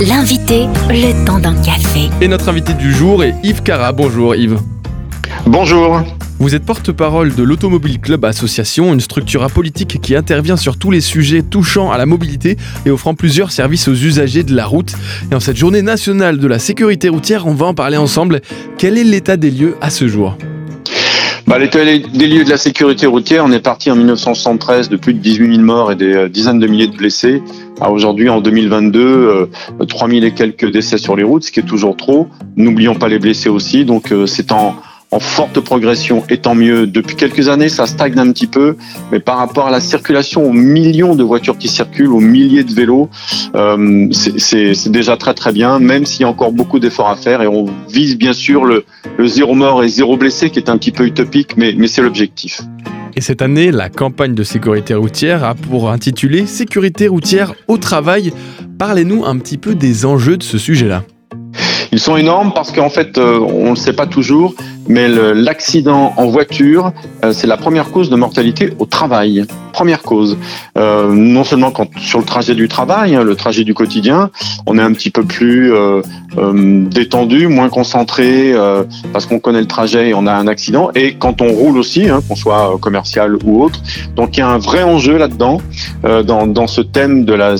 L'invité, le temps d'un café. Et notre invité du jour est Yves Cara. Bonjour Yves. Bonjour. Vous êtes porte-parole de l'Automobile Club Association, une structure apolitique qui intervient sur tous les sujets touchant à la mobilité et offrant plusieurs services aux usagers de la route. Et en cette journée nationale de la sécurité routière, on va en parler ensemble. Quel est l'état des lieux à ce jour? Bah, L'état des lieux de la sécurité routière, on est parti en 1973 de plus de 18 000 morts et des euh, dizaines de milliers de blessés. À aujourd'hui, en 2022, euh, 3 000 et quelques décès sur les routes, ce qui est toujours trop. N'oublions pas les blessés aussi. Donc euh, c'est en en forte progression, et tant mieux. Depuis quelques années, ça stagne un petit peu, mais par rapport à la circulation, aux millions de voitures qui circulent, aux milliers de vélos, euh, c'est déjà très très bien, même s'il y a encore beaucoup d'efforts à faire, et on vise bien sûr le, le, zéro mort et zéro blessé, qui est un petit peu utopique, mais, mais c'est l'objectif. Et cette année, la campagne de sécurité routière a pour intitulé Sécurité routière au travail. Parlez-nous un petit peu des enjeux de ce sujet-là. Ils sont énormes parce qu'en fait, euh, on ne le sait pas toujours, mais l'accident en voiture, euh, c'est la première cause de mortalité au travail. Première cause. Euh, non seulement sur le trajet du travail, hein, le trajet du quotidien, on est un petit peu plus euh, euh détendu, moins concentré parce qu'on connaît le trajet et on a un accident. Et quand on roule aussi, hein, qu'on soit commercial ou autre. Donc il y a un vrai enjeu là-dedans, dans, ce thème de la,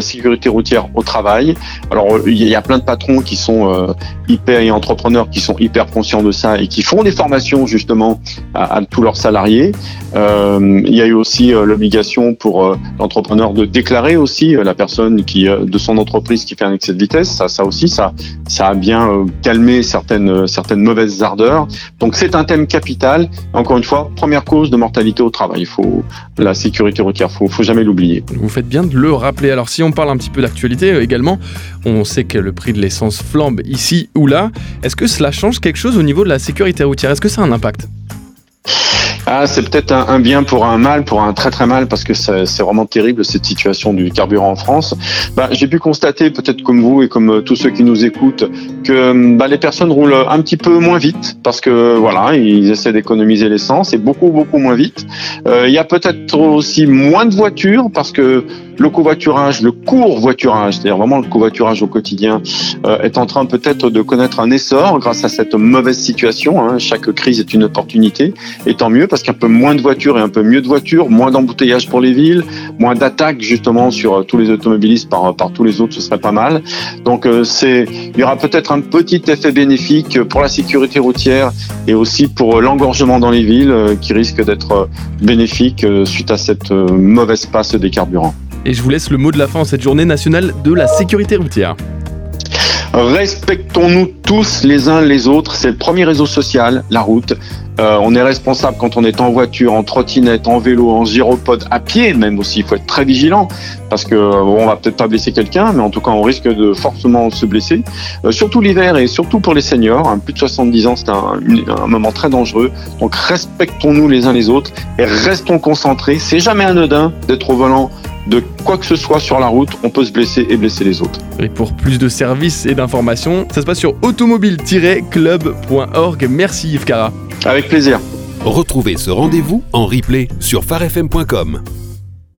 sécurité routière au travail. Alors il y a plein de patrons qui sont hyper et entrepreneurs qui sont hyper conscients de ça et qui font des formations justement à, à tous leurs salariés. il y a eu aussi l'obligation pour euh, l'entrepreneur de déclarer aussi euh, la personne qui de son entreprise qui fait un excès de vitesse. Ça, ça aussi, ça, ça a bien calmé certaines certaines mauvaises ardeurs. Donc c'est un thème capital. Encore une fois, première cause de mortalité au travail. Il faut la sécurité routière. Faut faut jamais l'oublier. Vous faites bien de le rappeler. Alors si on parle un petit peu d'actualité également, on sait que le prix de l'essence flambe ici ou là. Est-ce que cela change quelque chose au niveau de la sécurité routière? Est-ce que ça a un impact? Ah, c'est peut-être un, bien pour un mal, pour un très très mal, parce que c'est vraiment terrible cette situation du carburant en France. Bah, J'ai pu constater, peut-être comme vous et comme euh, tous ceux qui nous écoutent, que bah, les personnes roulent un petit peu moins vite, parce que voilà, ils essaient d'économiser l'essence, et beaucoup beaucoup moins vite. Euh, il y a peut-être aussi moins de voitures, parce que le covoiturage, le court voiturage, c'est-à-dire vraiment le covoiturage au quotidien, euh, est en train peut-être de connaître un essor grâce à cette mauvaise situation. Hein. Chaque crise est une opportunité, et tant mieux parce qu'un peu moins de voitures et un peu mieux de voitures, moins d'embouteillages pour les villes, moins d'attaques justement sur euh, tous les automobilistes par, par tous les autres, ce serait pas mal. Donc euh, il y aura peut-être un petit effet bénéfique pour la sécurité routière et aussi pour l'engorgement dans les villes qui risque d'être bénéfique suite à cette mauvaise passe des carburants. Et je vous laisse le mot de la fin en cette journée nationale de la sécurité routière. Respectons-nous tous les uns les autres. C'est le premier réseau social, la route. Euh, on est responsable quand on est en voiture, en trottinette, en vélo, en gyropode, à pied même aussi. Il faut être très vigilant parce que bon, on va peut-être pas blesser quelqu'un, mais en tout cas on risque de forcément se blesser. Euh, surtout l'hiver et surtout pour les seniors. Hein, plus de 70 ans, c'est un, un, moment très dangereux. Donc respectons-nous les uns les autres et restons concentrés. C'est jamais anodin d'être au volant de quoi que ce soit sur la route, on peut se blesser et blesser les autres. Et pour plus de services et d'informations, ça se passe sur automobile-club.org. Merci Yves Cara. Avec plaisir. Retrouvez ce rendez-vous en replay sur farfm.com.